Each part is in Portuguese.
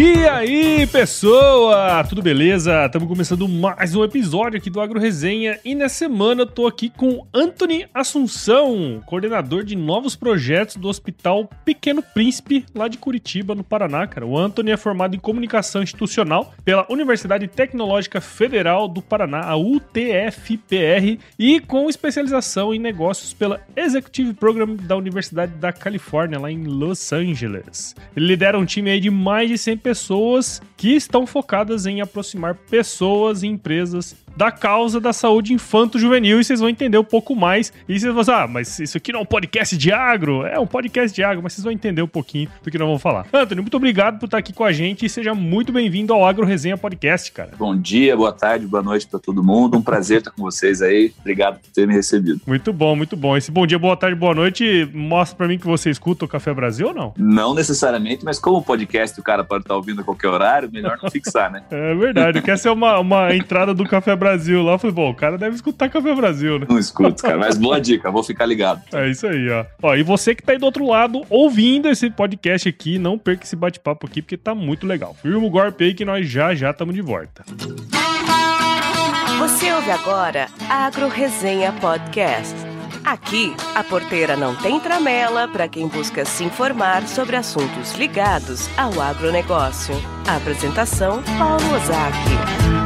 E aí, pessoa? Tudo beleza? Estamos começando mais um episódio aqui do Agro Resenha e nessa semana eu tô aqui com Anthony Assunção, coordenador de novos projetos do Hospital Pequeno Príncipe, lá de Curitiba, no Paraná, cara. O Anthony é formado em comunicação institucional pela Universidade Tecnológica Federal do Paraná, a UTFPR, e com especialização em negócios pela Executive Program da Universidade da Califórnia, lá em Los Angeles. Ele lidera um time aí de mais de 100 pessoas que estão focadas em aproximar pessoas e empresas da causa da saúde infanto-juvenil e vocês vão entender um pouco mais. E vocês vão dizer, ah, mas isso aqui não é um podcast de agro? É um podcast de agro, mas vocês vão entender um pouquinho do que nós vamos falar. Anthony, muito obrigado por estar aqui com a gente e seja muito bem-vindo ao Agro Resenha Podcast, cara. Bom dia, boa tarde, boa noite para todo mundo. Um prazer estar com vocês aí. Obrigado por ter me recebido. Muito bom, muito bom. Esse bom dia, boa tarde, boa noite mostra para mim que você escuta o Café Brasil ou não? Não necessariamente, mas como podcast o cara pode estar ouvindo a qualquer horário, melhor não fixar, né? É verdade. Quer ser uma, uma entrada do Café Brasil lá. Eu falei, bom, o cara deve escutar Café Brasil, né? Não escuto, cara. Mas boa dica, vou ficar ligado. É isso aí, ó. Ó, e você que tá aí do outro lado ouvindo esse podcast aqui, não perca esse bate-papo aqui, porque tá muito legal. Firma o golpe aí que nós já já estamos de volta. Você ouve agora Agro Resenha Podcast. Aqui, a porteira não tem tramela para quem busca se informar sobre assuntos ligados ao agronegócio. A apresentação, Paulo Ozaki.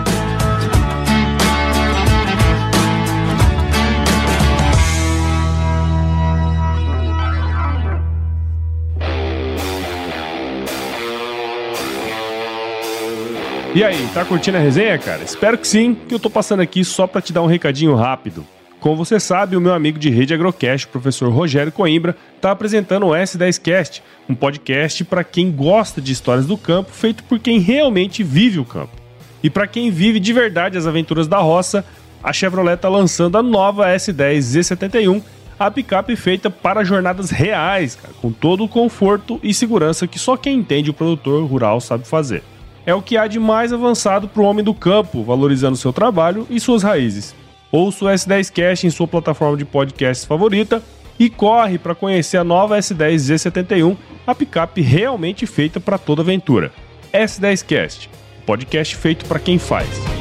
E aí, tá curtindo a resenha, cara? Espero que sim, que eu tô passando aqui só para te dar um recadinho rápido. Como você sabe, o meu amigo de rede Agrocast, professor Rogério Coimbra, está apresentando o S10Cast, um podcast para quem gosta de histórias do campo, feito por quem realmente vive o campo. E para quem vive de verdade as aventuras da roça, a Chevrolet está lançando a nova S10 Z71, a picape feita para jornadas reais, cara, com todo o conforto e segurança que só quem entende o produtor rural sabe fazer é o que há de mais avançado para o homem do campo, valorizando seu trabalho e suas raízes. Ouça o S10 Cash em sua plataforma de podcasts favorita e corre para conhecer a nova S10 Z71, a picape realmente feita para toda aventura. S10 Cast, podcast feito para quem faz.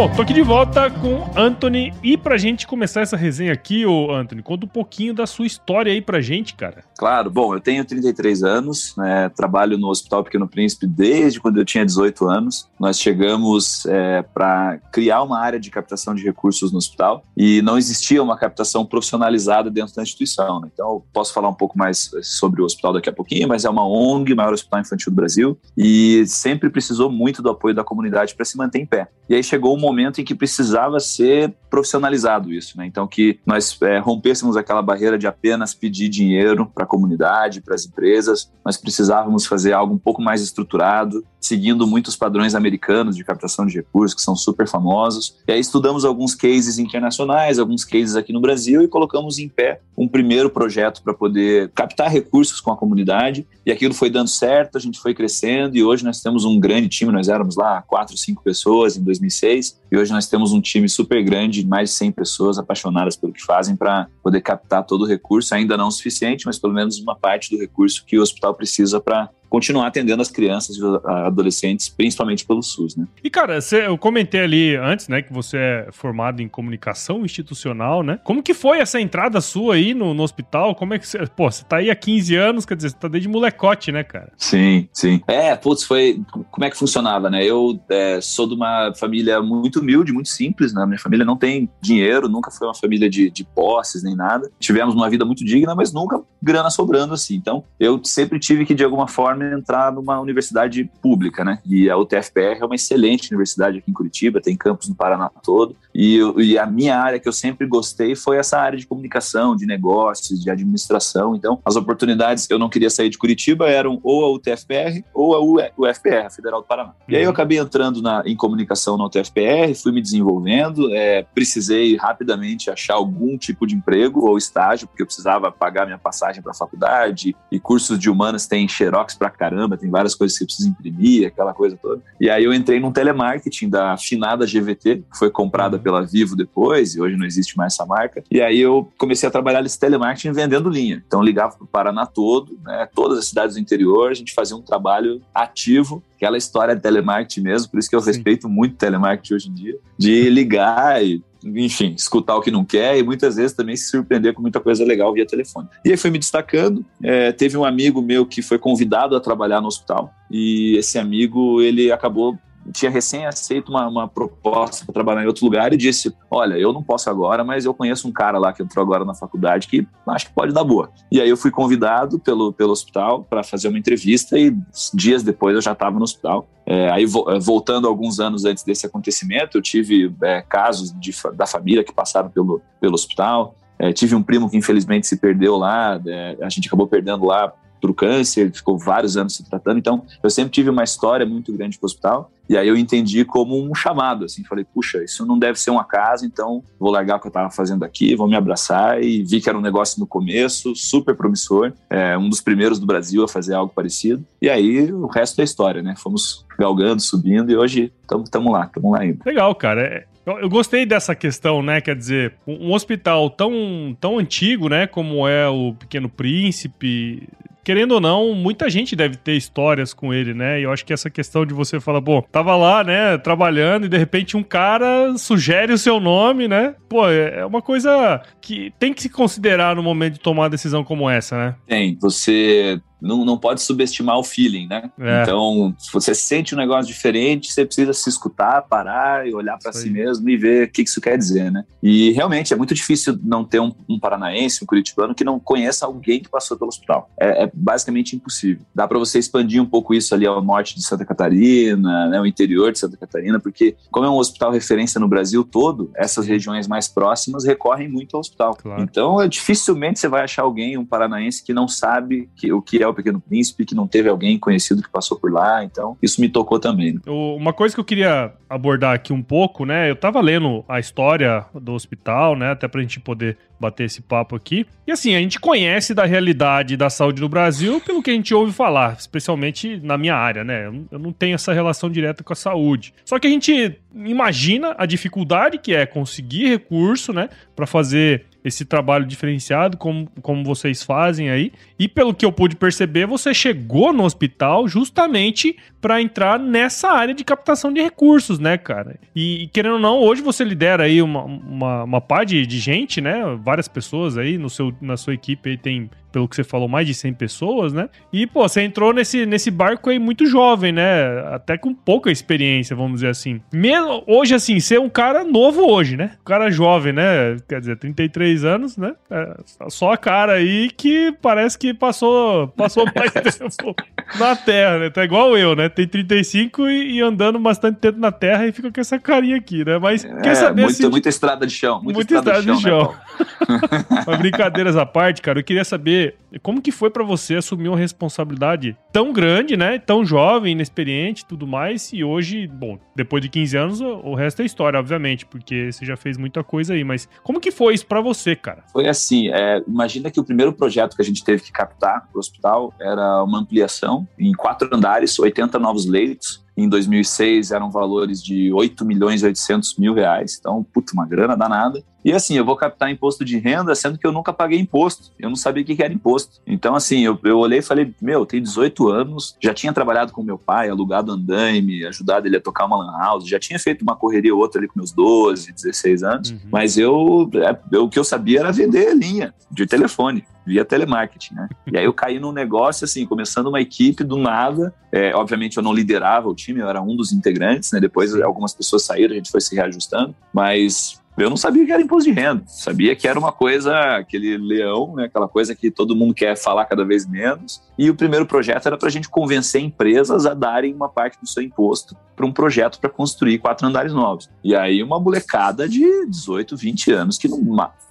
Bom, tô aqui de volta com Anthony e pra gente começar essa resenha aqui, ô Anthony, conta um pouquinho da sua história aí pra gente, cara. Claro, bom, eu tenho 33 anos, né, trabalho no Hospital Pequeno Príncipe desde quando eu tinha 18 anos. Nós chegamos é, para criar uma área de captação de recursos no hospital e não existia uma captação profissionalizada dentro da instituição. Né? Então, eu posso falar um pouco mais sobre o hospital daqui a pouquinho, mas é uma ONG, maior hospital infantil do Brasil, e sempre precisou muito do apoio da comunidade para se manter em pé. E aí chegou um momento em que precisava ser profissionalizado isso, né? Então que nós é, rompêssemos aquela barreira de apenas pedir dinheiro para a comunidade, para as empresas, nós precisávamos fazer algo um pouco mais estruturado, seguindo muitos padrões americanos de captação de recursos que são super famosos. E aí estudamos alguns cases internacionais, alguns cases aqui no Brasil e colocamos em pé um primeiro projeto para poder captar recursos com a comunidade. E aquilo foi dando certo, a gente foi crescendo e hoje nós temos um grande time. Nós éramos lá quatro, cinco pessoas em 2006 E hoje nós temos um time super grande, mais de 100 pessoas apaixonadas pelo que fazem para poder captar todo o recurso, ainda não o suficiente, mas pelo menos uma parte do recurso que o hospital precisa para continuar atendendo as crianças e adolescentes, principalmente pelo SUS, né? E cara, você, eu comentei ali antes, né, que você é formado em comunicação institucional, né? Como que foi essa entrada sua aí no, no hospital? Como é que você, pô, você tá aí há 15 anos, quer dizer, você tá desde molecote, né, cara? Sim, sim. É, putz, foi, como é que funcionava, né? Eu é, sou de uma família muito humilde, muito simples, né? Minha família não tem dinheiro, nunca foi uma família de, de posses nem nada. Tivemos uma vida muito digna, mas nunca grana sobrando assim. Então, eu sempre tive que, de alguma forma, entrar numa universidade pública, né? E a UTFPR é uma excelente universidade aqui em Curitiba, tem campus no Paraná todo. E, e, a minha área que eu sempre gostei foi essa área de comunicação, de negócios, de administração. Então, as oportunidades, eu não queria sair de Curitiba, eram ou a UTFPR ou a UFPR, a Federal do Paraná. E aí eu uhum. acabei entrando na, em comunicação na UTFPR, fui me desenvolvendo, é, precisei rapidamente achar algum tipo de emprego ou estágio, porque eu precisava pagar minha passagem para a faculdade, e cursos de humanas tem xerox para caramba, tem várias coisas que você precisa imprimir, aquela coisa toda. E aí eu entrei num telemarketing da finada GVT, que foi comprada. Pela Vivo depois, e hoje não existe mais essa marca. E aí eu comecei a trabalhar nesse telemarketing vendendo linha. Então ligava para o Paraná todo, né, todas as cidades do interior, a gente fazia um trabalho ativo aquela história de telemarketing mesmo, por isso que eu Sim. respeito muito telemarketing hoje em dia, de ligar e enfim, escutar o que não quer e muitas vezes também se surpreender com muita coisa legal via telefone. E aí foi me destacando. É, teve um amigo meu que foi convidado a trabalhar no hospital e esse amigo ele acabou tinha recém aceito uma, uma proposta para trabalhar em outro lugar e disse: Olha, eu não posso agora, mas eu conheço um cara lá que entrou agora na faculdade que acho que pode dar boa. E aí eu fui convidado pelo, pelo hospital para fazer uma entrevista e dias depois eu já estava no hospital. É, aí é, voltando alguns anos antes desse acontecimento, eu tive é, casos de, da família que passaram pelo, pelo hospital. É, tive um primo que infelizmente se perdeu lá, é, a gente acabou perdendo lá para o câncer, ficou vários anos se tratando. Então, eu sempre tive uma história muito grande para o hospital. E aí eu entendi como um chamado, assim, falei, puxa, isso não deve ser um acaso, então vou largar o que eu estava fazendo aqui, vou me abraçar e vi que era um negócio no começo, super promissor, é, um dos primeiros do Brasil a fazer algo parecido. E aí o resto é história, né? Fomos galgando, subindo e hoje estamos lá, estamos lá ainda. Legal, cara. É, eu gostei dessa questão, né? Quer dizer, um hospital tão, tão antigo, né? Como é o Pequeno Príncipe, querendo ou não, muita gente deve ter histórias com ele, né? E eu acho que essa questão de você falar, pô, tava lá, né, trabalhando e de repente um cara sugere o seu nome, né? Pô, é, é uma coisa que tem que se considerar no momento de tomar uma decisão como essa, né? Tem. Você não, não pode subestimar o feeling, né? É. Então, se você sente um negócio diferente, você precisa se escutar, parar e olhar para si mesmo e ver o que isso quer dizer, né? E realmente é muito difícil não ter um, um paranaense, um curitibano que não conheça alguém que passou pelo hospital. É, é basicamente impossível. Dá para você expandir um pouco isso ali ao norte de Santa Catarina, né, o interior de Santa Catarina, porque como é um hospital referência no Brasil todo, essas regiões mais próximas recorrem muito ao hospital. Claro. Então, é, dificilmente você vai achar alguém, um paranaense, que não sabe que, o que é o Pequeno Príncipe, que não teve alguém conhecido que passou por lá. Então, isso me tocou também. Né? Uma coisa que eu queria abordar aqui um pouco, né? Eu tava lendo a história do hospital, né? Até pra gente poder bater esse papo aqui. E assim, a gente conhece da realidade da saúde no Brasil pelo que a gente ouve falar, especialmente na minha área, né? Eu não tenho essa relação direta com a saúde. Só que a gente imagina a dificuldade que é conseguir recurso, né, para fazer esse trabalho diferenciado, como, como vocês fazem aí. E pelo que eu pude perceber, você chegou no hospital justamente para entrar nessa área de captação de recursos, né, cara? E, querendo ou não, hoje você lidera aí uma, uma, uma par de, de gente, né? Várias pessoas aí no seu, na sua equipe tem pelo que você falou, mais de 100 pessoas, né? E, pô, você entrou nesse, nesse barco aí muito jovem, né? Até com pouca experiência, vamos dizer assim. Mesmo hoje, assim, ser um cara novo hoje, né? Um cara jovem, né? Quer dizer, 33 anos, né? É só a cara aí que parece que passou, passou mais tempo na Terra, né? Tá igual eu, né? Tem 35 e, e andando bastante tempo na Terra e fica com essa carinha aqui, né? Mas é, quer saber muito, se... Muita estrada de chão. Muita, muita estrada, estrada, de chão. De chão. Né, Mas brincadeiras à parte, cara, eu queria saber como que foi para você assumir uma responsabilidade tão grande, né? Tão jovem, inexperiente, tudo mais, e hoje, bom, depois de 15 anos, o resto é história, obviamente, porque você já fez muita coisa aí, mas como que foi isso para você, cara? Foi assim, é, imagina que o primeiro projeto que a gente teve que captar pro hospital era uma ampliação em quatro andares, 80 novos leitos, em 2006 eram valores de 8 milhões e 800 mil reais. Então, puta, uma grana danada. E assim, eu vou captar imposto de renda, sendo que eu nunca paguei imposto. Eu não sabia o que era imposto. Então, assim, eu, eu olhei e falei: Meu, eu tenho 18 anos, já tinha trabalhado com meu pai, alugado andaime, ajudado ele a tocar uma lan house, já tinha feito uma correria ou outra ali com meus 12, 16 anos. Uhum. Mas eu, é, eu, o que eu sabia era vender linha de telefone via telemarketing, né? E aí eu caí num negócio, assim, começando uma equipe do nada. É, obviamente eu não liderava o time, eu era um dos integrantes, né? Depois algumas pessoas saíram, a gente foi se reajustando, mas eu não sabia que era imposto de renda. Sabia que era uma coisa, aquele leão, né, aquela coisa que todo mundo quer falar cada vez menos. E o primeiro projeto era para a gente convencer empresas a darem uma parte do seu imposto para um projeto para construir quatro andares novos. E aí uma molecada de 18, 20 anos que não,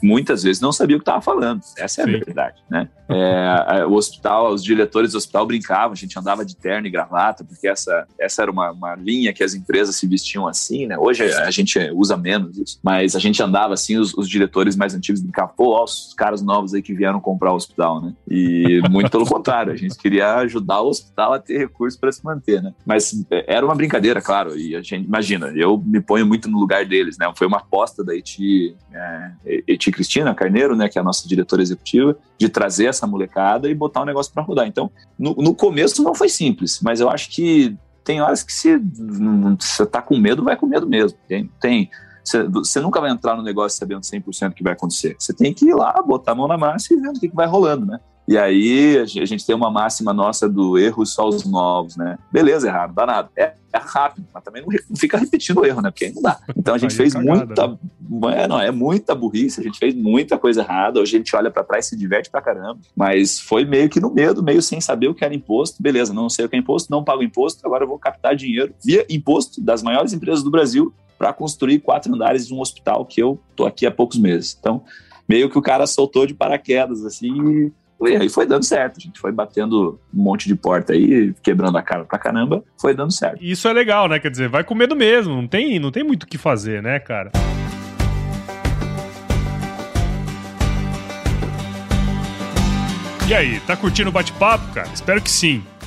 muitas vezes não sabia o que estava falando. Essa é a Sim. verdade, né? É, o hospital, os diretores do hospital brincavam, a gente andava de terno e gravata, porque essa, essa era uma, uma linha que as empresas se vestiam assim, né? Hoje a gente usa menos isso, mas a gente andava assim, os, os diretores mais antigos brincavam, pô, ó, os caras novos aí que vieram comprar o hospital, né? E muito pelo contrário, a gente queria ajudar o hospital a ter recursos para se manter, né? Mas é, era uma brincadeira, claro, e a gente, imagina, eu me ponho muito no lugar deles, né? Foi uma aposta da Eti, é, Eti Cristina Carneiro, né, que é a nossa diretora executiva, de trazer essa essa e botar o negócio para rodar. Então, no, no começo não foi simples, mas eu acho que tem horas que se você tá com medo, vai com medo mesmo. Tem, tem você nunca vai entrar no negócio sabendo 100% o que vai acontecer. Você tem que ir lá, botar a mão na massa e vendo o que, vai rolando, né? E aí a gente tem uma máxima nossa do erro só os novos, né? Beleza, errado, dá nada. É, é rápido, mas também não, fica repetindo o erro, né? Porque aí não dá. Então a gente fez é muita. Né? É, não, é muita burrice, a gente fez muita coisa errada. Hoje a gente olha para trás e se diverte pra caramba. Mas foi meio que no medo, meio sem saber o que era imposto. Beleza, não sei o que é imposto, não pago imposto, agora eu vou captar dinheiro via imposto das maiores empresas do Brasil para construir quatro andares de um hospital que eu tô aqui há poucos meses. Então, meio que o cara soltou de paraquedas, assim, e aí foi dando certo. A gente foi batendo um monte de porta aí, quebrando a cara pra caramba, foi dando certo. Isso é legal, né? Quer dizer, vai com medo mesmo, não tem, não tem muito o que fazer, né, cara? E aí, tá curtindo o bate-papo, cara? Espero que sim.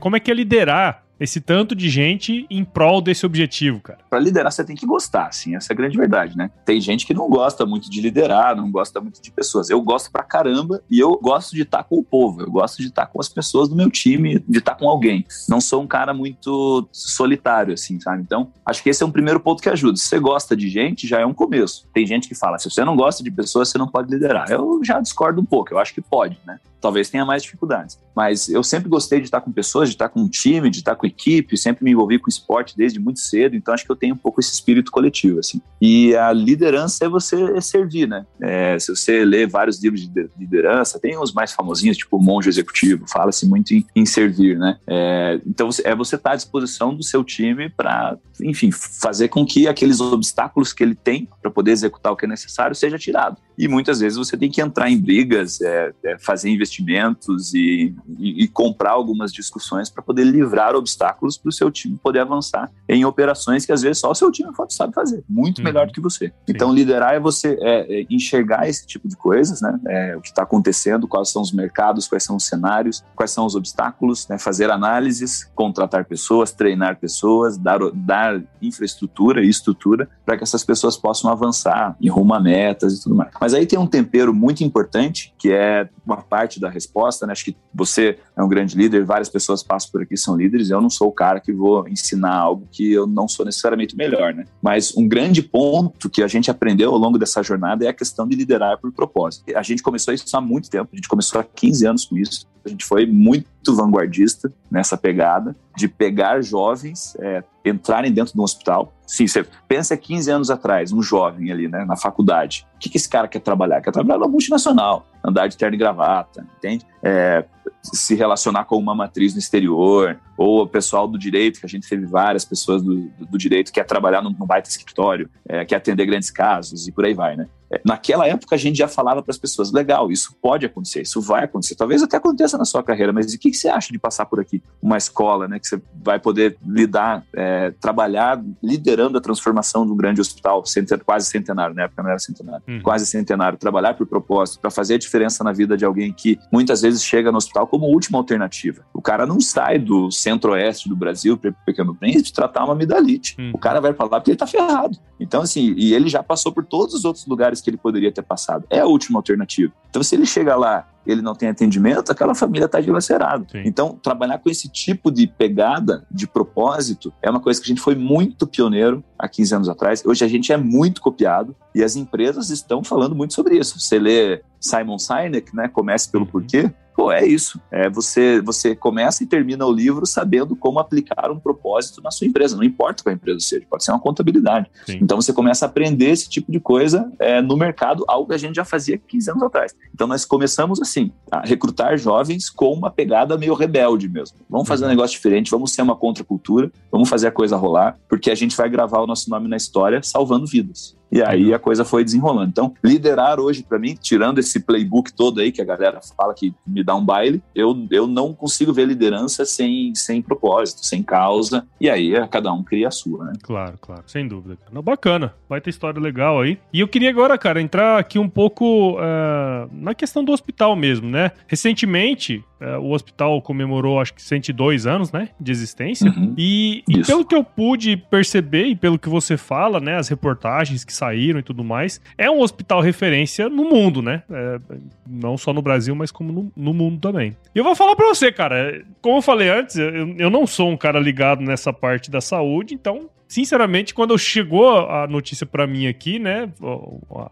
Como é que é liderar esse tanto de gente em prol desse objetivo, cara? Para liderar, você tem que gostar, assim, essa é a grande verdade, né? Tem gente que não gosta muito de liderar, não gosta muito de pessoas. Eu gosto pra caramba e eu gosto de estar com o povo, eu gosto de estar com as pessoas do meu time, de estar com alguém. Não sou um cara muito solitário, assim, sabe? Então, acho que esse é um primeiro ponto que ajuda. Se você gosta de gente, já é um começo. Tem gente que fala, se você não gosta de pessoas, você não pode liderar. Eu já discordo um pouco, eu acho que pode, né? talvez tenha mais dificuldades. Mas eu sempre gostei de estar com pessoas, de estar com um time, de estar com equipe, sempre me envolvi com esporte desde muito cedo, então acho que eu tenho um pouco esse espírito coletivo, assim. E a liderança é você servir, né? É, se você lê vários livros de liderança, tem os mais famosinhos, tipo o Monge Executivo, fala-se muito em, em, servir, né? É, então é você estar à disposição do seu time para, enfim, fazer com que aqueles obstáculos que ele tem para poder executar o que é necessário seja tirado. E muitas vezes você tem que entrar em brigas, é, é, fazer investimentos e, e, e, comprar algumas discussões para poder livrar obstáculos para o seu time poder avançar em operações que às vezes só o seu time sabe fazer, muito uhum. melhor do que você. Sim. Então, liderar é você é, é, enxergar esse tipo de coisas, né? É, o que está acontecendo, quais são os mercados, quais são os cenários, quais são os obstáculos, né? fazer análises, contratar pessoas, treinar pessoas, dar, dar infraestrutura e estrutura para que essas pessoas possam avançar em rumo a metas e tudo mais. Mas mas aí tem um tempero muito importante, que é uma parte da resposta, né? Acho que você você é um grande líder, várias pessoas passam por aqui são líderes, eu não sou o cara que vou ensinar algo que eu não sou necessariamente melhor, né? Mas um grande ponto que a gente aprendeu ao longo dessa jornada é a questão de liderar por propósito. A gente começou isso há muito tempo, a gente começou há 15 anos com isso, a gente foi muito vanguardista nessa pegada de pegar jovens, é, entrarem dentro de um hospital. Sim, você pensa 15 anos atrás, um jovem ali, né, na faculdade. O que, que esse cara quer trabalhar? Quer trabalhar numa multinacional, andar de terno e gravata, entende? É, se relacionar com uma matriz no exterior, ou o pessoal do direito, que a gente teve várias pessoas do, do, direito que quer trabalhar num, num baita escritório, é, quer atender grandes casos e por aí vai, né? Naquela época a gente já falava para as pessoas, legal, isso pode acontecer, isso vai acontecer, talvez até aconteça na sua carreira, mas o que, que você acha de passar por aqui? Uma escola, né, que você vai poder lidar, é, trabalhar liderando a transformação de um grande hospital, quase centenário, na época não era centenário, uhum. quase centenário, trabalhar por propósito, para fazer a diferença na vida de alguém que muitas vezes chega no hospital como última alternativa. O cara não sai do centro-oeste do Brasil para Pequeno Príncipe tratar uma amidalite. Uhum. O cara vai para lá porque ele está ferrado. Então, assim, e ele já passou por todos os outros lugares que ele poderia ter passado. É a última alternativa. Então, se ele chega lá ele não tem atendimento, aquela família está dilacerada. Então, trabalhar com esse tipo de pegada, de propósito, é uma coisa que a gente foi muito pioneiro há 15 anos atrás. Hoje a gente é muito copiado e as empresas estão falando muito sobre isso. Você lê Simon Sinek, né, Comece pelo uhum. Porquê, Pô, é isso. É, você, você começa e termina o livro sabendo como aplicar um propósito na sua empresa. Não importa qual a empresa seja, pode ser uma contabilidade. Sim. Então você começa a aprender esse tipo de coisa é, no mercado, algo que a gente já fazia 15 anos atrás. Então nós começamos assim, a recrutar jovens com uma pegada meio rebelde mesmo. Vamos fazer uhum. um negócio diferente, vamos ser uma contracultura, vamos fazer a coisa rolar, porque a gente vai gravar o nosso nome na história salvando vidas. E aí a coisa foi desenrolando. Então, liderar hoje, para mim, tirando esse playbook todo aí que a galera fala que me dá um baile, eu, eu não consigo ver liderança sem, sem propósito, sem causa. E aí cada um cria a sua, né? Claro, claro, sem dúvida. Não, bacana, vai ter história legal aí. E eu queria agora, cara, entrar aqui um pouco uh, na questão do hospital mesmo, né? Recentemente, uh, o hospital comemorou, acho que 102 anos, né, de existência. Uhum. E, e pelo que eu pude perceber e pelo que você fala, né, as reportagens que saíram e tudo mais. É um hospital referência no mundo, né? É, não só no Brasil, mas como no, no, mundo também. E eu vou falar pra você, cara, como eu falei antes, eu, eu não sou um cara ligado nessa parte da saúde, então sinceramente, quando chegou a notícia para mim aqui, né,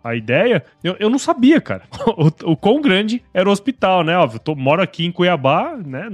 a, ideia, eu, eu, não sabia, cara, o, o, quão grande era o hospital, né, óbvio, tô, moro aqui em Cuiabá, né,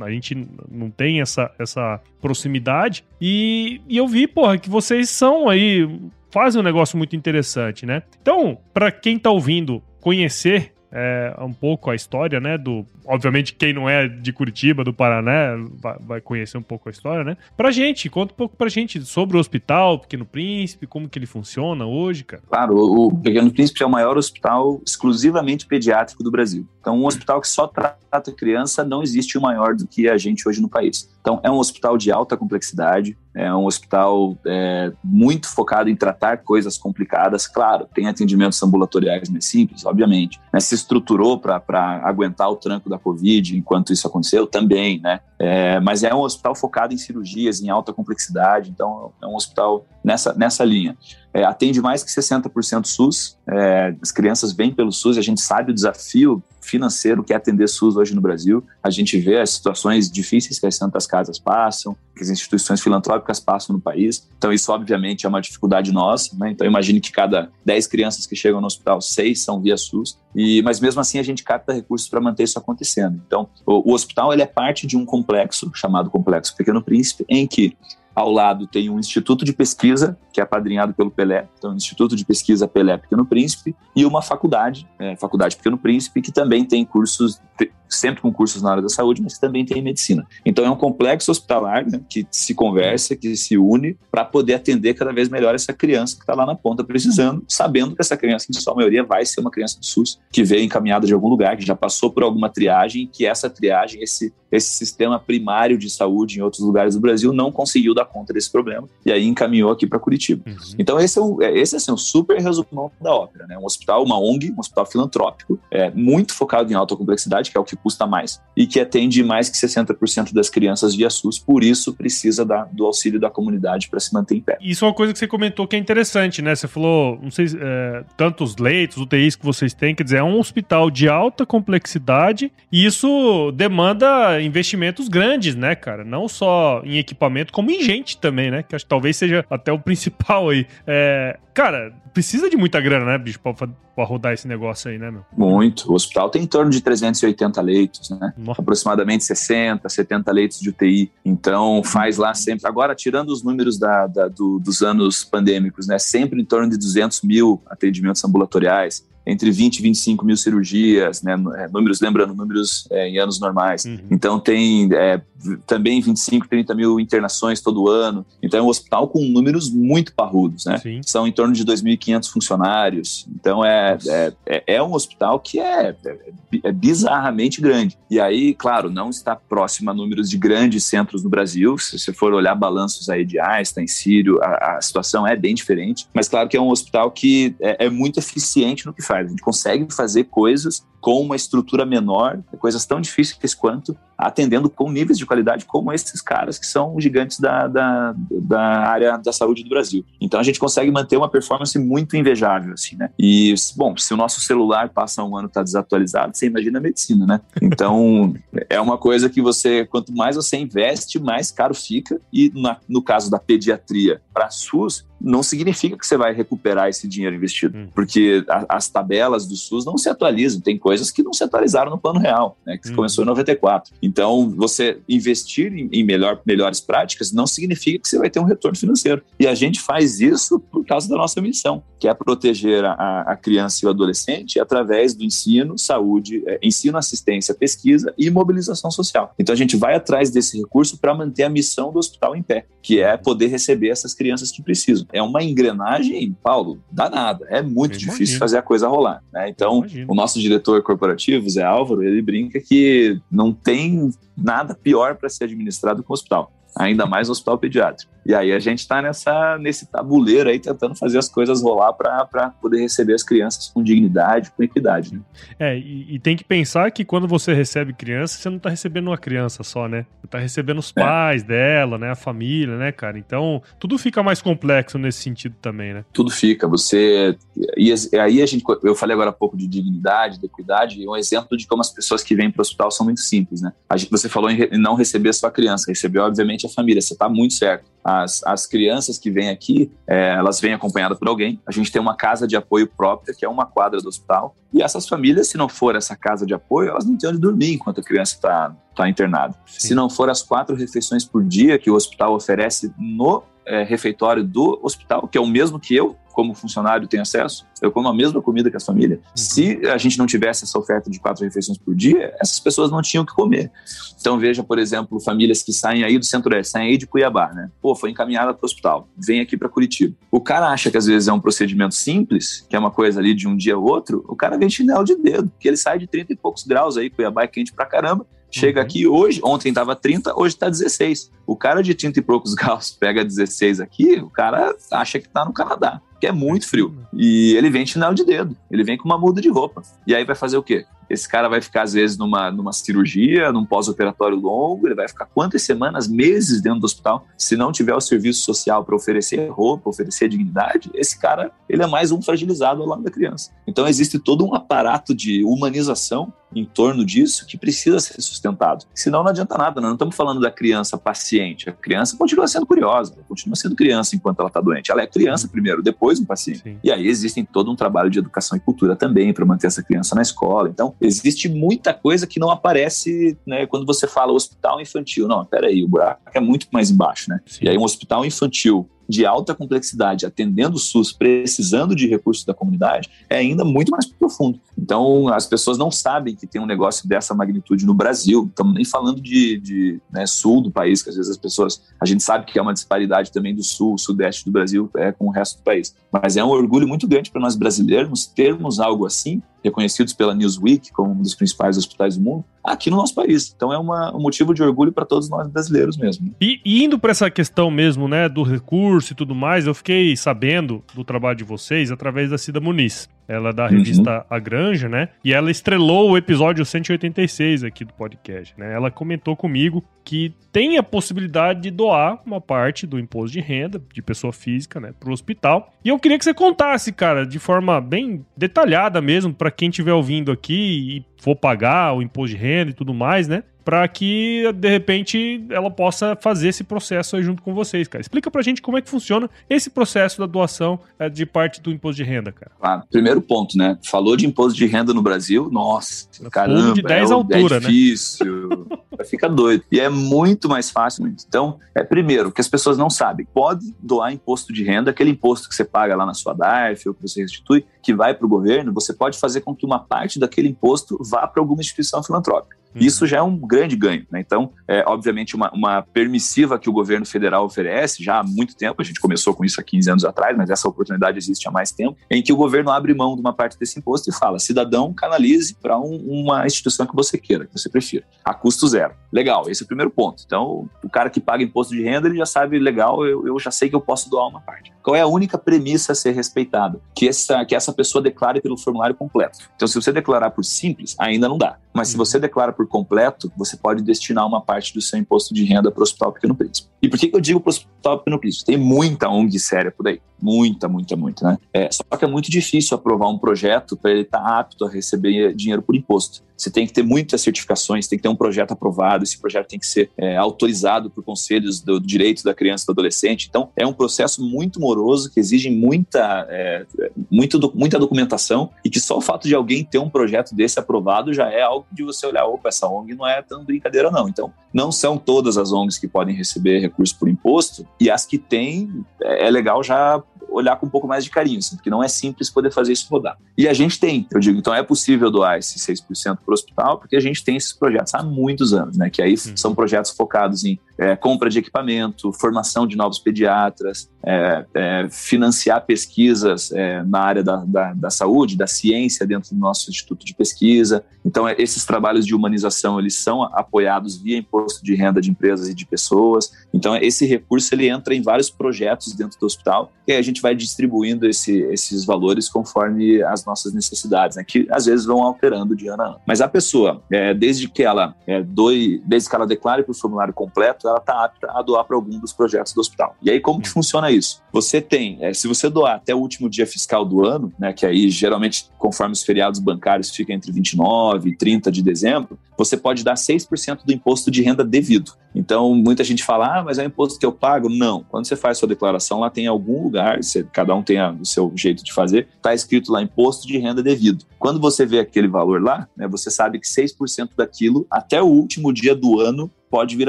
a gente não tem essa, essa proximidade, e, e eu vi, porra, que vocês são aí fazem um negócio muito interessante, né? Então, para quem tá ouvindo conhecer é, um pouco a história, né? Do, obviamente, quem não é de Curitiba, do Paraná, vai, vai, conhecer um pouco a história, né? Pra gente, conta um pouco pra gente sobre o hospital Pequeno Príncipe, como que ele funciona hoje, cara. Claro, o Pequeno Príncipe é o maior hospital exclusivamente pediátrico do Brasil. Então, um hospital que só trata criança, não existe o maior do que a gente hoje no país. Então, é um hospital de alta complexidade, é um hospital é, muito focado em tratar coisas complicadas. Claro, tem atendimentos ambulatoriais mais simples, obviamente. Né? Se estruturou para aguentar o tranco da Covid enquanto isso aconteceu também, né? É, mas é um hospital focado em cirurgias, em alta complexidade. Então, é um hospital nessa, nessa linha. É, atende mais que 60% SUS. É, as crianças vêm pelo SUS, a gente sabe o desafio financeiro que é atender SUS hoje no Brasil. A gente vê as situações difíceis que as Santas Casas passam, que as instituições filantrópicas passam no país. Então, isso, obviamente, é uma dificuldade nossa. Né? Então, imagine que cada 10 crianças que chegam no hospital, 6 são via SUS. E, mas, mesmo assim, a gente capta recursos para manter isso acontecendo. Então, o, o hospital ele é parte de um complexo, chamado Complexo Pequeno Príncipe, em que ao lado tem um instituto de pesquisa, que é apadrinhado pelo Pelé, então Instituto de Pesquisa Pelé Pequeno Príncipe, e uma faculdade, é, Faculdade Pequeno Príncipe, que também tem cursos, sempre com cursos na área da saúde, mas também tem medicina. Então é um complexo hospitalar né, que se conversa, que se une para poder atender cada vez melhor essa criança que está lá na ponta precisando, sabendo que essa criança, em sua maioria, vai ser uma criança do SUS, que veio encaminhada de algum lugar, que já passou por alguma triagem, que essa triagem, esse, esse sistema primário de saúde em outros lugares do Brasil não conseguiu dar conta desse problema, e aí encaminhou aqui para Curitiba. Uhum. Então esse é, o, é, esse é assim, um super resumão da ópera, né? Um hospital, uma ONG, um hospital filantrópico, é, muito focado em alta complexidade, que é o que custa mais e que atende mais que 60% das crianças via SUS, por isso precisa da, do auxílio da comunidade para se manter em pé. Isso é uma coisa que você comentou que é interessante, né? Você falou, não sei, é, tantos leitos, UTIs que vocês têm, quer dizer, é um hospital de alta complexidade e isso demanda investimentos grandes, né, cara? Não só em equipamento, como em gente também, né? Que acho que talvez seja até o principal aí. É, cara, precisa de muita grana, né, bicho, pra, pra, rodar esse negócio aí, né, meu? Muito. O hospital tem em torno de 380 leitos, né? Nossa. Aproximadamente 60, 70 leitos de UTI. Então, faz lá sempre. Agora, tirando os números da, da do, dos anos pandêmicos, né? Sempre em torno de 200 mil atendimentos ambulatoriais entre 20 e 25 mil cirurgias, né, é, números, lembrando, números é, em anos normais. Uhum. Então, tem é, também 25, 30 mil internações todo ano. Então, é um hospital com números muito parrudos, né? Sim. São em torno de 2.500 funcionários. Então, é, é, é, é, um hospital que é, é, é, bizarramente grande. E aí, claro, não está próximo a números de grandes centros no Brasil. Se você for olhar balanços aí de Einstein, Sírio, a, a situação é bem diferente. Mas, claro que é um hospital que é, é muito eficiente no que faz. A gente consegue fazer coisas com uma estrutura menor, coisas tão difíceis quanto, atendendo com níveis de qualidade como esses caras que são gigantes da, da, da área da saúde do Brasil. Então a gente consegue manter uma performance muito invejável, assim, né? E, bom, se o nosso celular passa um ano tá desatualizado, você imagina a medicina, né? Então é uma coisa que você, quanto mais você investe, mais caro fica. E na, no caso da pediatria para SUS, não significa que você vai recuperar esse dinheiro investido, hum. porque a, as tabelas do SUS não se atualizam, tem coisas que não se atualizaram no plano real, né, que hum. começou em 94. Então, você investir em, em melhor, melhores práticas não significa que você vai ter um retorno financeiro. E a gente faz isso por causa da nossa missão, que é proteger a, a criança e o adolescente através do ensino, saúde, é, ensino, assistência, pesquisa e mobilização social. Então, a gente vai atrás desse recurso para manter a missão do hospital em pé, que é poder receber essas crianças que precisam é uma engrenagem, Paulo, danada. É muito Eu difícil imagino. fazer a coisa rolar. Né? Então, o nosso diretor corporativo, Zé Álvaro, ele brinca que não tem nada pior para ser administrado que o hospital ainda mais no hospital pediátrico. E aí a gente está nessa nesse tabuleiro aí tentando fazer as coisas rolar para poder receber as crianças com dignidade, com equidade. Né? É, e, e, tem que pensar que quando você recebe criança, você não está recebendo uma criança só, né? Você tá recebendo os é. pais é. dela, né? A família, né, cara? Então, tudo fica mais complexo nesse sentido também, né? Tudo fica. Você. E aí a gente. Eu falei agora há pouco de dignidade, de equidade, e um exemplo de como as pessoas que vêm para o hospital são muito simples, né? A gente, você falou em não receber a sua criança, receber, obviamente, a família. Você está muito certo. As, as crianças que vêm aqui, é, elas vêm acompanhadas por alguém. A gente tem uma casa de apoio própria, que é uma quadra do hospital. E essas famílias, se não for essa casa de apoio, elas não têm onde dormir enquanto a criança está tá internada. Se não for as quatro refeições por dia que o hospital oferece no é, refeitório do hospital, que é o mesmo que eu, como funcionário, tenho acesso, eu como a mesma comida que a família. Uhum. Se a gente não tivesse essa oferta de quatro refeições por dia, essas pessoas não tinham o que comer. Então veja, por exemplo, famílias que saem aí do Centro-Oeste, saem aí de Cuiabá, né? Pô, foi encaminhada para o hospital, vem aqui para Curitiba. O cara acha que às vezes é um procedimento simples, que é uma coisa ali de um dia ou outro, o cara vem chinelo de dedo, que ele sai de 30 e poucos graus aí, Cuiabá é quente pra caramba, Chega uhum. aqui hoje, ontem estava 30, hoje está 16. O cara de 30 e poucos graus pega 16 aqui, o cara acha que está no Canadá que é muito frio. E ele vem chinelo de dedo, ele vem com uma muda de roupa. E aí vai fazer o quê? Esse cara vai ficar, às vezes, numa, numa cirurgia, num pós-operatório longo, ele vai ficar quantas semanas, meses dentro do hospital, se não tiver o serviço social para oferecer roupa, oferecer dignidade, esse cara, ele é mais um fragilizado ao lado da criança. Então, existe todo um aparato de humanização em torno disso que precisa ser sustentado. Senão não adianta nada, não estamos falando da criança paciente. A criança continua sendo curiosa, continua sendo criança enquanto ela está doente. Ela é criança primeiro, depois um paciente. Sim. E aí existe todo um trabalho de educação e cultura também para manter essa criança na escola. Então, existe muita coisa que não aparece né, quando você fala hospital infantil. Não, peraí, o buraco é muito mais embaixo, né? Sim. E aí um hospital infantil de alta complexidade, atendendo o SUS, precisando de recursos da comunidade, é ainda muito mais profundo. Então, as pessoas não sabem que tem um negócio dessa magnitude no Brasil. Estamos nem falando de, de né, sul do país, que às vezes as pessoas. A gente sabe que é uma disparidade também do sul, sudeste do Brasil é, com o resto do país. Mas é um orgulho muito grande para nós brasileiros termos algo assim, reconhecidos pela Newsweek como um dos principais hospitais do mundo, aqui no nosso país. Então é uma, um motivo de orgulho para todos nós brasileiros mesmo. E, e indo para essa questão mesmo, né, do recurso e tudo mais, eu fiquei sabendo do trabalho de vocês através da Cida Muniz. Ela é da revista uhum. A Granja, né? E ela estrelou o episódio 186 aqui do podcast, né? Ela comentou comigo que tem a possibilidade de doar uma parte do imposto de renda de pessoa física, né, pro hospital. E eu queria que você contasse, cara, de forma bem detalhada mesmo, para quem estiver ouvindo aqui e for pagar o imposto de renda e tudo mais, né? Para que de repente ela possa fazer esse processo aí junto com vocês, cara. Explica pra gente como é que funciona esse processo da doação é, de parte do imposto de renda, cara. Ah, primeiro ponto, né? Falou de imposto de renda no Brasil, nossa, caramba, de 10 é, altura, é difícil. Né? Fica doido. E é muito mais fácil. Então, é primeiro, que as pessoas não sabem, pode doar imposto de renda, aquele imposto que você paga lá na sua DARF ou que você restitui, que vai para o governo, você pode fazer com que uma parte daquele imposto vá para alguma instituição filantrópica. Isso já é um grande ganho. Né? Então, é, obviamente, uma, uma, permissiva que o governo federal oferece já há muito tempo, a gente começou com isso há 15 anos atrás, mas essa oportunidade existe há mais tempo, em que o governo abre mão de uma parte desse imposto e fala: cidadão, canalize para um, uma instituição que você queira, que você prefira, a custo zero. Legal, esse é o primeiro ponto. Então, o cara que paga imposto de renda, ele já sabe, legal, eu, eu já sei que eu posso doar uma parte. Qual é a única premissa a ser respeitada? Que essa, que essa pessoa declare pelo formulário completo. Então, se você declarar por simples, ainda não dá. Mas se uhum. você declara por completo, você pode destinar uma parte do seu imposto de renda para o Hospital Pequeno Príncipe. E por que, que eu digo para o Hospital Pequeno Príncipe? Tem muita ONG séria por aí. Muita, muita, muita, né? É, só que é muito difícil aprovar um projeto para ele estar tá apto a receber dinheiro por imposto. Você tem que ter muitas certificações, tem que ter um projeto aprovado, esse projeto tem que ser é, autorizado por conselhos do, direito da criança e do adolescente. Então, é um processo muito moroso que exige muita, é, muito, muita documentação e que só o fato de alguém ter um projeto desse aprovado já é algo de você olhar, opa, essa ONG não é tão brincadeira não. Então, não são todas as ONGs que podem receber recurso por imposto e as que têm, é, é legal já olhar com um pouco mais de carinho, assim, porque não é simples poder fazer isso rodar. E a gente tem, eu digo, então é possível doar esses 6% para o hospital, porque a gente tem esses projetos há muitos anos, né? Que aí hum. são projetos focados em é, compra de equipamento, formação de novos pediatras, é, é, financiar pesquisas é, na área da, da, da, saúde, da ciência dentro do nosso instituto de pesquisa. Então, é, esses trabalhos de humanização eles são apoiados via imposto de renda de empresas e de pessoas. Então, esse recurso ele entra em vários projetos dentro do hospital e a gente vai distribuindo esse, esses valores conforme as nossas necessidades, né, que às vezes vão alterando de ano a ano. Mas a pessoa, é, desde que ela doe, desde que ela declare para o formulário completo, ela está apta a doar para algum dos projetos do hospital. E aí, como que funciona isso? Você tem, é, se você doar até o último dia fiscal do ano, né, que aí geralmente, conforme os feriados bancários, fica entre 29 e 30 de dezembro, você pode dar 6% do imposto de renda devido. Então, muita gente fala, ah, mas é o imposto que eu pago? Não. Quando você faz sua declaração, lá tem algum lugar, você, cada um tem a, o seu jeito de fazer, está escrito lá imposto de renda devido. Quando você vê aquele valor lá, né, você sabe que 6% daquilo, até o último dia do ano, pode vir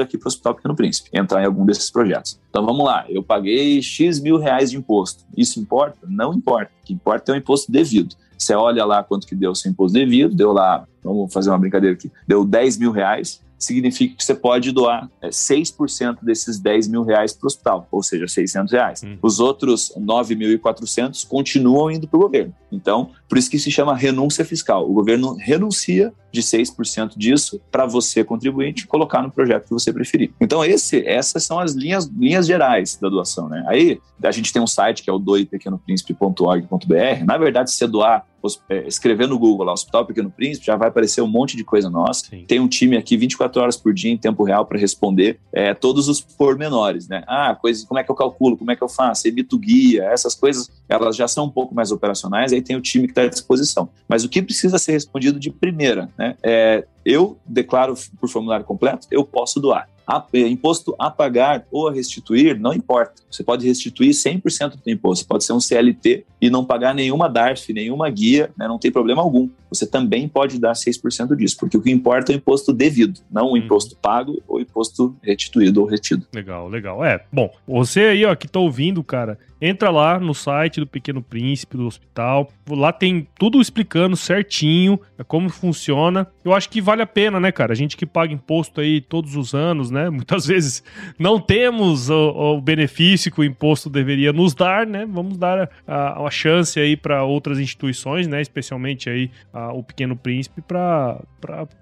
aqui para o Hospital Pequeno Príncipe, entrar em algum desses projetos. Então vamos lá, eu paguei X mil reais de imposto. Isso importa? Não importa. O que importa é o imposto devido. Você olha lá quanto que deu o seu imposto devido, deu lá, vamos fazer uma brincadeira aqui, deu 10 mil reais, significa que você pode doar 6% é, desses 10 mil reais para o hospital, ou seja, 600 reais. Hum. Os outros 9.400 continuam indo para o governo. Então, por isso que se chama renúncia fiscal. O governo renuncia de 6% disso para você, contribuinte, colocar no projeto que você preferir. Então, esse, essas são as linhas, linhas gerais da doação. Né? Aí, a gente tem um site que é o doipequenopríncipe.org.br. Na verdade, se você doar escrever no Google lá, Hospital Pequeno Príncipe, já vai aparecer um monte de coisa nossa. Sim. Tem um time aqui 24 horas por dia em tempo real para responder é, todos os pormenores, né? Ah, coisa, como é que eu calculo, como é que eu faço, emito guia, essas coisas, elas já são um pouco mais operacionais, aí tem o time que está à disposição. Mas o que precisa ser respondido de primeira, né? É, eu declaro por formulário completo, eu posso doar. A, é, imposto a pagar ou a restituir, não importa. Você pode restituir 100% do imposto. Pode ser um CLT e não pagar nenhuma DARF, nenhuma guia, né? não tem problema algum. Você também pode dar 6% disso, porque o que importa é o imposto devido, não o uhum. imposto pago ou imposto restituído ou retido. Legal, legal. É, bom, você aí ó, que tá ouvindo, cara, entra lá no site do Pequeno Príncipe, do hospital. Lá tem tudo explicando certinho como funciona. Eu acho que vale a pena, né, cara? A gente que paga imposto aí todos os anos, né? Muitas vezes não temos o, o benefício que o imposto deveria nos dar, né? Vamos dar a, a chance aí para outras instituições, né? Especialmente aí a, o Pequeno Príncipe para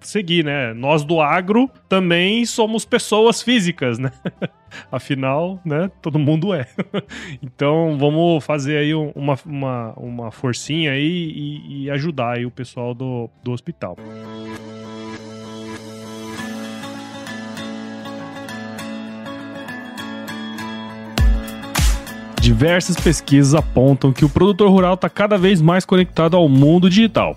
seguir, né? Nós do agro também somos pessoas físicas, né? Afinal, né, todo mundo é. então, vamos fazer aí uma, uma, uma forcinha aí e, e ajudar aí o pessoal do, do hospital. Diversas pesquisas apontam que o produtor rural está cada vez mais conectado ao mundo digital.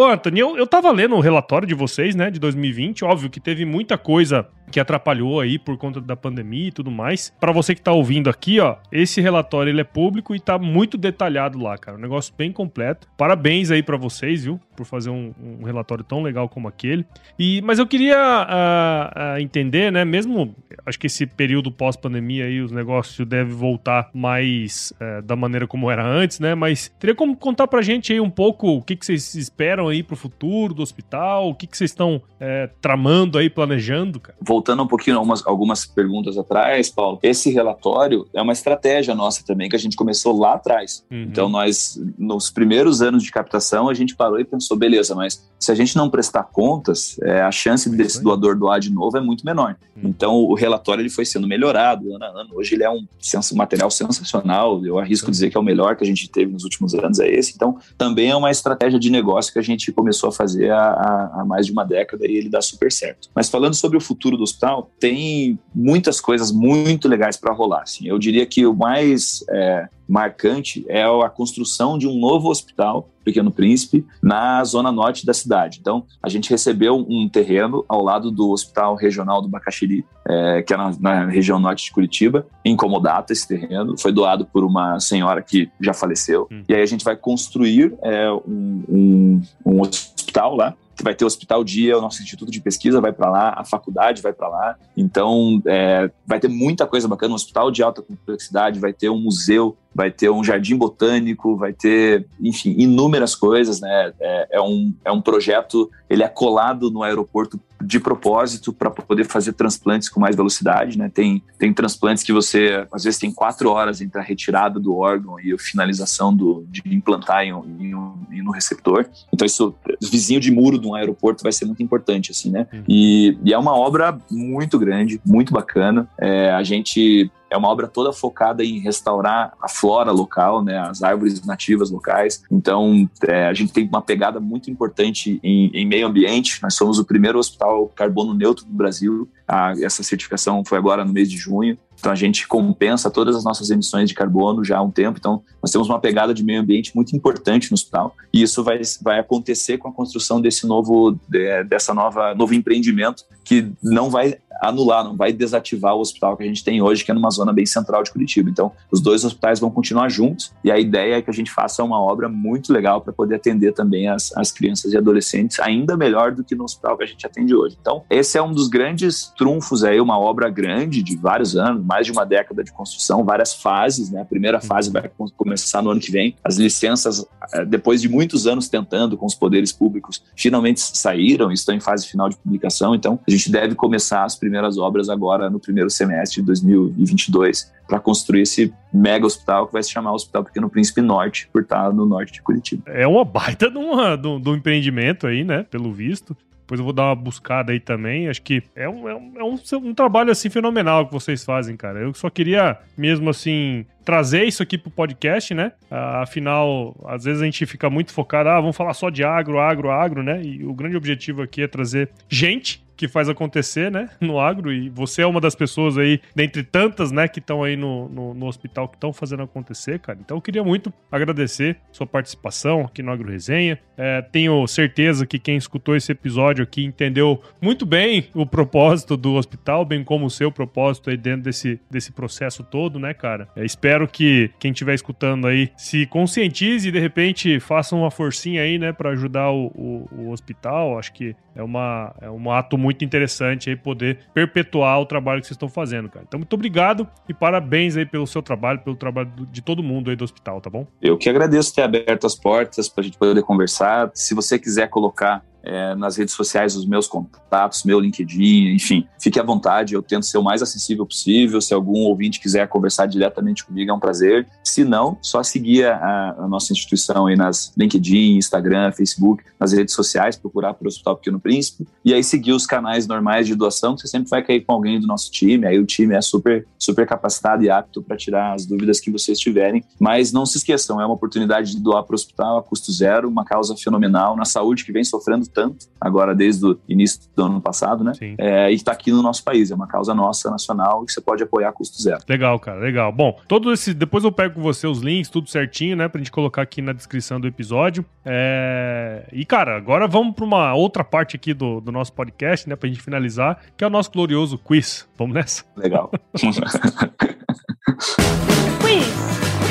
Ô, Anthony, eu, eu tava lendo o relatório de vocês, né, de 2020. Óbvio que teve muita coisa que atrapalhou aí por conta da pandemia e tudo mais. Para você que tá ouvindo aqui, ó, esse relatório ele é público e tá muito detalhado lá, cara. Um negócio bem completo. Parabéns aí para vocês, viu, por fazer um, um, relatório tão legal como aquele. E, mas eu queria uh, uh, entender, né, mesmo acho que esse período pós-pandemia aí os negócios devem voltar mais uh, da maneira como era antes, né? Mas teria como contar pra gente aí um pouco o que, que vocês esperam aí pro futuro do hospital? O que, que vocês estão é, tramando aí, planejando, cara? Voltando um pouquinho algumas, algumas perguntas atrás, Paulo, esse relatório é uma estratégia nossa também, que a gente começou lá atrás. Uhum. Então, nós, nos primeiros anos de captação, a gente parou e pensou, beleza, mas se a gente não prestar contas, é, a chance desse doador doar de novo é muito menor. Uhum. Então, o relatório ele foi sendo melhorado ano a ano. Hoje ele é um material sensacional, eu arrisco uhum. dizer que é o melhor que a gente teve nos últimos anos, é esse. Então, também é uma estratégia de negócio que a gente gente começou a fazer há, há, mais de uma década e ele dá super certo. Mas falando sobre o futuro do hospital, tem muitas coisas muito legais para rolar. Assim. Eu diria que o mais é, marcante é a construção de um novo hospital, Pequeno Príncipe, na zona norte da cidade. Então, a gente recebeu um terreno ao lado do Hospital Regional do Bacaxiri, é, que é na, na, região norte de Curitiba, incomodata esse terreno, foi doado por uma senhora que já faleceu. Hum. E aí a gente vai construir é, um, um, um hospital lá, vai ter o Hospital Dia, o nosso instituto de pesquisa vai para lá, a faculdade vai para lá. Então, é, vai ter muita coisa bacana. Um hospital de alta complexidade, vai ter um museu vai ter um jardim botânico, vai ter, enfim, inúmeras coisas, né? É, é, um, é um projeto, ele é colado no aeroporto de propósito para poder fazer transplantes com mais velocidade, né? Tem, tem transplantes que você, às vezes, tem quatro horas entre a retirada do órgão e a finalização do, de implantar em, em, em no receptor. Então, isso, vizinho de muro de um aeroporto vai ser muito importante, assim, né? Uhum. E, e é uma obra muito grande, muito bacana. É, a gente é uma obra toda focada em restaurar a flora local, né, as árvores nativas locais. Então, é, a gente tem uma pegada muito importante em, em, meio ambiente. Nós somos o primeiro hospital carbono neutro do Brasil. A, essa certificação foi agora no mês de junho. Então a gente compensa todas as nossas emissões de carbono já há um tempo. Então nós temos uma pegada de meio ambiente muito importante no hospital e isso vai, vai acontecer com a construção desse novo de, dessa nova novo empreendimento que não vai anular, não vai desativar o hospital que a gente tem hoje, que é numa zona bem central de Curitiba. Então, os dois hospitais vão continuar juntos e a ideia é que a gente faça uma obra muito legal para poder atender também as, as crianças e adolescentes ainda melhor do que no hospital que a gente atende hoje. Então, esse é um dos grandes trunfos aí, uma obra grande de vários anos, mais de uma década de construção, várias fases, né? A primeira fase vai começar no ano que vem. As licenças, eh, depois de muitos anos tentando com os poderes públicos, finalmente saíram, estão em fase final de publicação. Então, a gente deve começar as primeiras obras agora no primeiro semestre de 2022 para construir esse mega hospital que vai se chamar Hospital Pequeno Príncipe Norte, por estar no norte de Curitiba. É uma baita de, uma, de, um, de um empreendimento aí, né? Pelo visto. Depois eu vou dar uma buscada aí também. Acho que é um, é um, é um, um trabalho assim fenomenal que vocês fazem, cara. Eu só queria mesmo assim trazer isso aqui pro podcast, né? Ah, afinal, às vezes a gente fica muito focado, ah, vamos falar só de agro, agro, agro, né? E o grande objetivo aqui é trazer gente que faz acontecer, né, no agro, e você é uma das pessoas aí, dentre tantas, né, que estão aí no, no, no, hospital que estão fazendo acontecer, cara. Então eu queria muito agradecer sua participação aqui no Agro Resenha. É, tenho certeza que quem escutou esse episódio aqui entendeu muito bem o propósito do hospital, bem como o seu propósito aí dentro desse, desse processo todo, né, cara? É, espero que quem estiver escutando aí se conscientize e de repente faça uma forcinha aí, né, para ajudar o, o, o hospital. Acho que é, uma, é um ato muito interessante aí poder perpetuar o trabalho que vocês estão fazendo, cara. Então, muito obrigado e parabéns aí pelo seu trabalho, pelo trabalho de todo mundo aí do hospital, tá bom? Eu que agradeço ter aberto as portas para a gente poder conversar. Se você quiser colocar é, nas redes sociais os meus contatos, meu LinkedIn, enfim, fique à vontade, eu tento ser o mais acessível possível. Se algum ouvinte quiser conversar diretamente comigo, é um prazer. Se não, só seguir a, a nossa instituição aí nas LinkedIn, Instagram, Facebook, nas redes sociais, procurar por Hospital Pequeno Príncipe, e aí seguir os canais normais de doação, que você sempre vai cair com alguém do nosso time, aí o time é super, super capacitado e apto para tirar as dúvidas que vocês tiverem. Mas não se esqueçam, é uma oportunidade de doar para o hospital a custo zero, uma causa fenomenal na saúde que vem sofrendo tanto, agora desde o início do ano passado, né? É, e está aqui no nosso país. É uma causa nossa, nacional, que você pode apoiar a custo zero. Legal, cara, legal. Bom, todo esse. Depois eu pego com você os links, tudo certinho, né? Pra gente colocar aqui na descrição do episódio. É... E, cara, agora vamos para uma outra parte aqui do, do nosso podcast, né? Pra gente finalizar, que é o nosso glorioso quiz. Vamos nessa? Legal. quiz!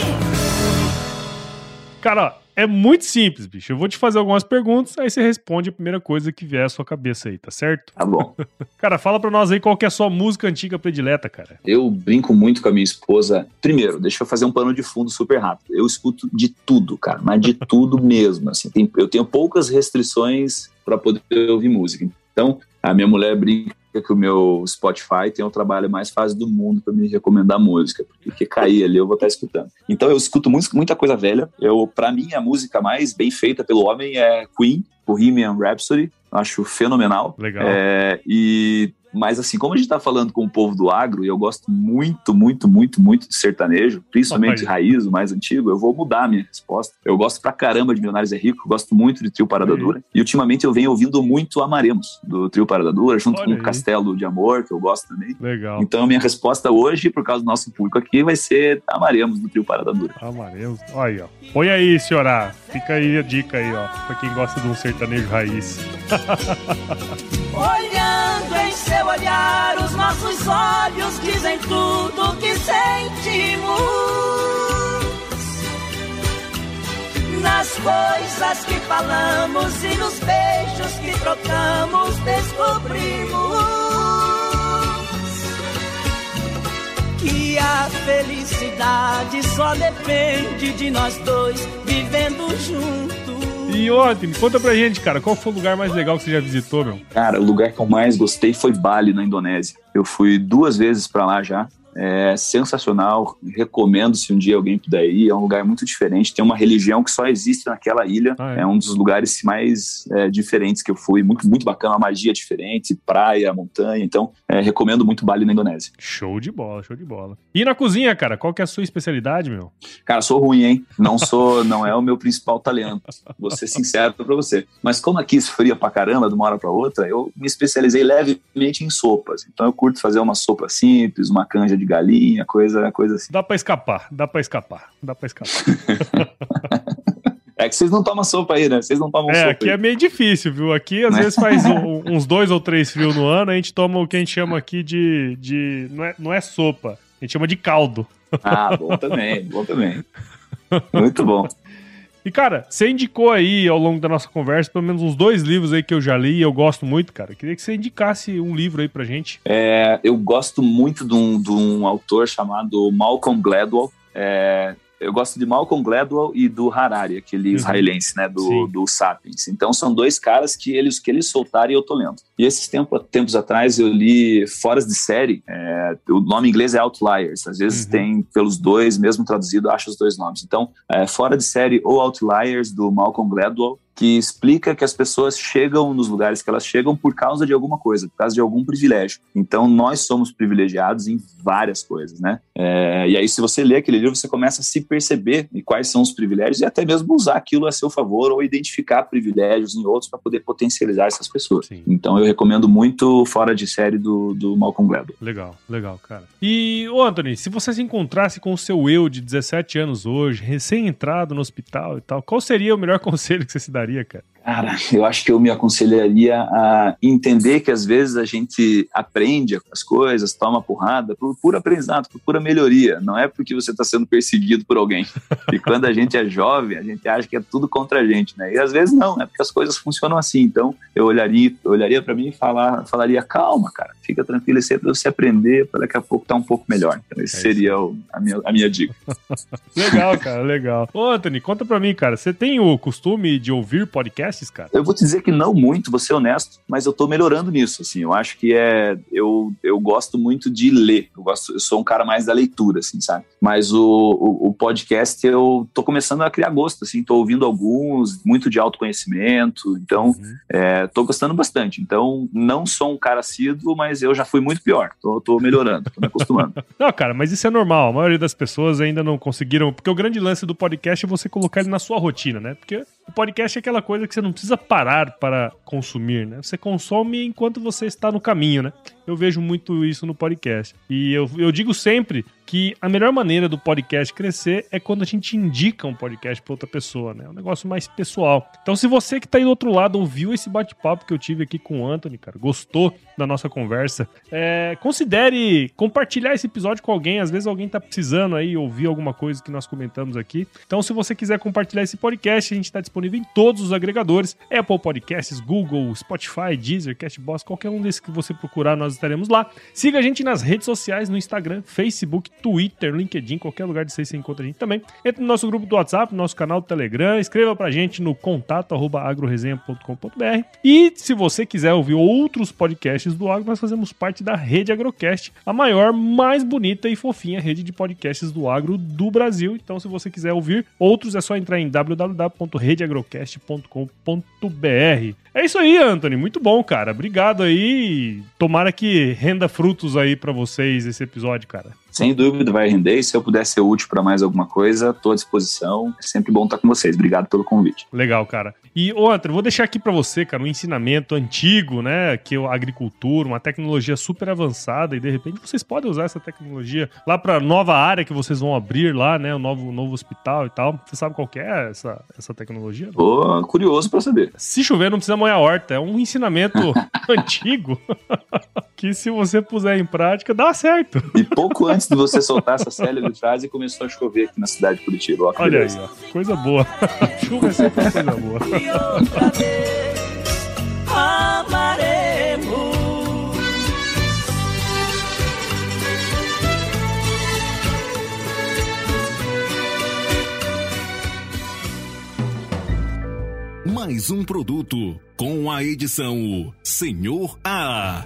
Cara, é muito simples, bicho. Eu vou te fazer algumas perguntas, aí você responde a primeira coisa que vier à sua cabeça aí, tá certo? Tá bom. cara, fala pra nós aí qual que é a sua música antiga predileta, cara. Eu brinco muito com a minha esposa. Primeiro, deixa eu fazer um pano de fundo super rápido. Eu escuto de tudo, cara, mas de tudo mesmo. Assim, eu tenho poucas restrições para poder ouvir música. Então, a minha mulher brinca que o meu Spotify tem o trabalho mais fácil do mundo para me recomendar música, porque cair ali eu vou estar escutando. Então eu escuto muito, muita coisa velha. Eu, para mim, a música mais bem feita pelo homem é Queen, Bohemian Rhapsody. Acho fenomenal. Legal. É, e mas assim, como a gente está falando com o povo do agro, e eu gosto muito, muito, muito, muito de sertanejo, principalmente raiz, o mais antigo, eu vou mudar a minha resposta. Eu gosto pra caramba de Milionários é Rico, gosto muito de Trio Parada Dura. E ultimamente eu venho ouvindo muito Amaremos, do Trio Parada Dura, junto Olha com o Castelo de Amor, que eu gosto também. Legal. Então a minha resposta hoje, por causa do nosso público aqui, vai ser Amaremos, do Trio Parada Dura. Amaremos. Olha aí, ó. Põe aí, senhora. Fica aí a dica aí, ó, pra quem gosta de um sertanejo raiz. Seu olhar, os nossos olhos dizem tudo o que sentimos. Nas coisas que falamos e nos beijos que trocamos, descobrimos que a felicidade só depende de nós dois vivendo juntos. E ótimo, conta pra gente, cara, qual foi o lugar mais legal que você já visitou, meu? Cara, o lugar que eu mais gostei foi Bali, na Indonésia. Eu fui duas vezes para lá já. É sensacional, recomendo se um dia alguém puder ir. É um lugar muito diferente. Tem uma religião que só existe naquela ilha. Ah, é. é. um dos lugares mais é, diferentes que eu fui. Muito, muito bacana, uma magia diferente, praia, montanha. Então, é, recomendo muito Bali na Indonésia. Show de bola, show de bola. E na cozinha, cara, qual que é a sua especialidade, meu? Cara, sou ruim, hein? Não sou, não é o meu principal talento. Vou ser sincero pra você. Mas como aqui esfria pra caramba de uma hora pra outra, eu me especializei levemente em sopas. Então eu curto fazer uma sopa simples, uma canja de galinha, coisa, coisa assim. Dá para escapar, dá para escapar, dá para escapar. É que vocês não tomam sopa aí, né? Vocês não tomam é, sopa. É, aqui aí. é meio difícil, viu? Aqui às né? vezes faz um, uns dois ou três frios no ano, a gente toma o que a gente chama aqui de. de não, é, não é sopa, a gente chama de caldo. Ah, bom também, bom também. Muito bom. E, cara, você indicou aí ao longo da nossa conversa pelo menos uns dois livros aí que eu já li e eu gosto muito, cara. Queria que você indicasse um livro aí pra gente. É, eu gosto muito de um, de um autor chamado Malcolm Gladwell. É, eu gosto de Malcolm Gladwell e do Harari, aquele uhum. israelense, né, do, do Sapiens. Então são dois caras que eles que eles soltaram e eu tô lendo. E esses tempo, tempos atrás eu li Foras de Série, é, o nome em inglês é Outliers, às vezes uhum. tem pelos dois, mesmo traduzido, acho os dois nomes. Então, é, Fora de Série ou Outliers do Malcolm Gladwell, que explica que as pessoas chegam nos lugares que elas chegam por causa de alguma coisa, por causa de algum privilégio. Então, nós somos privilegiados em várias coisas, né? É, e aí, se você lê aquele livro, você começa a se perceber e quais são os privilégios e até mesmo usar aquilo a seu favor ou identificar privilégios em outros para poder potencializar essas pessoas. Sim. Então, eu recomendo muito Fora de Série do, do Malcolm Gladwell. Legal, legal, cara. E, ô Anthony, se você se encontrasse com o seu eu de 17 anos hoje, recém-entrado no hospital e tal, qual seria o melhor conselho que você se daria, faria, cara? Cara, eu acho que eu me aconselharia a entender que às vezes a gente aprende as coisas, toma porrada por puro aprendizado, por pura melhoria. Não é porque você está sendo perseguido por alguém. E quando a gente é jovem, a gente acha que é tudo contra a gente, né? E às vezes não, é porque as coisas funcionam assim. Então eu olharia, eu olharia para mim e falar, falaria: calma, cara, fica tranquilo, isso é para você aprender, para daqui a pouco estar tá um pouco melhor. Então esse é seria o, a, minha, a minha dica. legal, cara, legal. Ô, Anthony, conta para mim, cara, você tem o costume de ouvir podcast? Podcasts, cara? Eu vou te dizer que não muito, vou ser honesto, mas eu tô melhorando nisso, assim. Eu acho que é... Eu, eu gosto muito de ler. Eu, gosto, eu sou um cara mais da leitura, assim, sabe? Mas o, o, o podcast eu tô começando a criar gosto, assim. Tô ouvindo alguns, muito de autoconhecimento. Então, uhum. é, tô gostando bastante. Então, não sou um cara assíduo, mas eu já fui muito pior. Tô, tô melhorando, tô me acostumando. não, cara, mas isso é normal. A maioria das pessoas ainda não conseguiram... Porque o grande lance do podcast é você colocar ele na sua rotina, né? Porque o podcast é aquela coisa que você não precisa parar para consumir, né? Você consome enquanto você está no caminho, né? Eu vejo muito isso no podcast. E eu, eu digo sempre que a melhor maneira do podcast crescer é quando a gente indica um podcast para outra pessoa, né? É um negócio mais pessoal. Então, se você que está aí do outro lado ouviu esse bate-papo que eu tive aqui com o Anthony, cara, gostou da nossa conversa, é, considere compartilhar esse episódio com alguém. Às vezes alguém está precisando aí ouvir alguma coisa que nós comentamos aqui. Então, se você quiser compartilhar esse podcast, a gente está disponível em todos os agregadores: Apple Podcasts, Google, Spotify, Deezer, Castbox, qualquer um desses que você procurar, nós estaremos lá. Siga a gente nas redes sociais, no Instagram, Facebook, Twitter, LinkedIn, qualquer lugar de vocês você encontra a gente também. Entre no nosso grupo do WhatsApp, no nosso canal do Telegram, escreva pra gente no contato agroresenha.com.br. E se você quiser ouvir outros podcasts do Agro, nós fazemos parte da Rede Agrocast, a maior, mais bonita e fofinha rede de podcasts do agro do Brasil. Então, se você quiser ouvir outros, é só entrar em www.redeagrocast.com.br. É isso aí, Anthony. Muito bom, cara. Obrigado aí. Tomara que renda frutos aí para vocês esse episódio, cara. Sem dúvida vai render. E se eu puder ser útil para mais alguma coisa, estou à disposição. É sempre bom estar com vocês. Obrigado pelo convite. Legal, cara. E outra, vou deixar aqui para você, cara, um ensinamento antigo, né? Que é a agricultura, uma tecnologia super avançada e de repente vocês podem usar essa tecnologia lá para nova área que vocês vão abrir lá, né? O novo, novo hospital e tal. Você sabe qual é essa, essa tecnologia? Tô curioso para saber. Se chover, não precisa molhar a horta. É um ensinamento antigo que se você puser em prática, dá certo. E pouco antes de você soltar essa célebre frase, começou a chover aqui na cidade de Curitiba. Ó, Olha aí, ó. Coisa boa. Chuva é sempre uma coisa boa. Mais um produto com a edição Senhor A.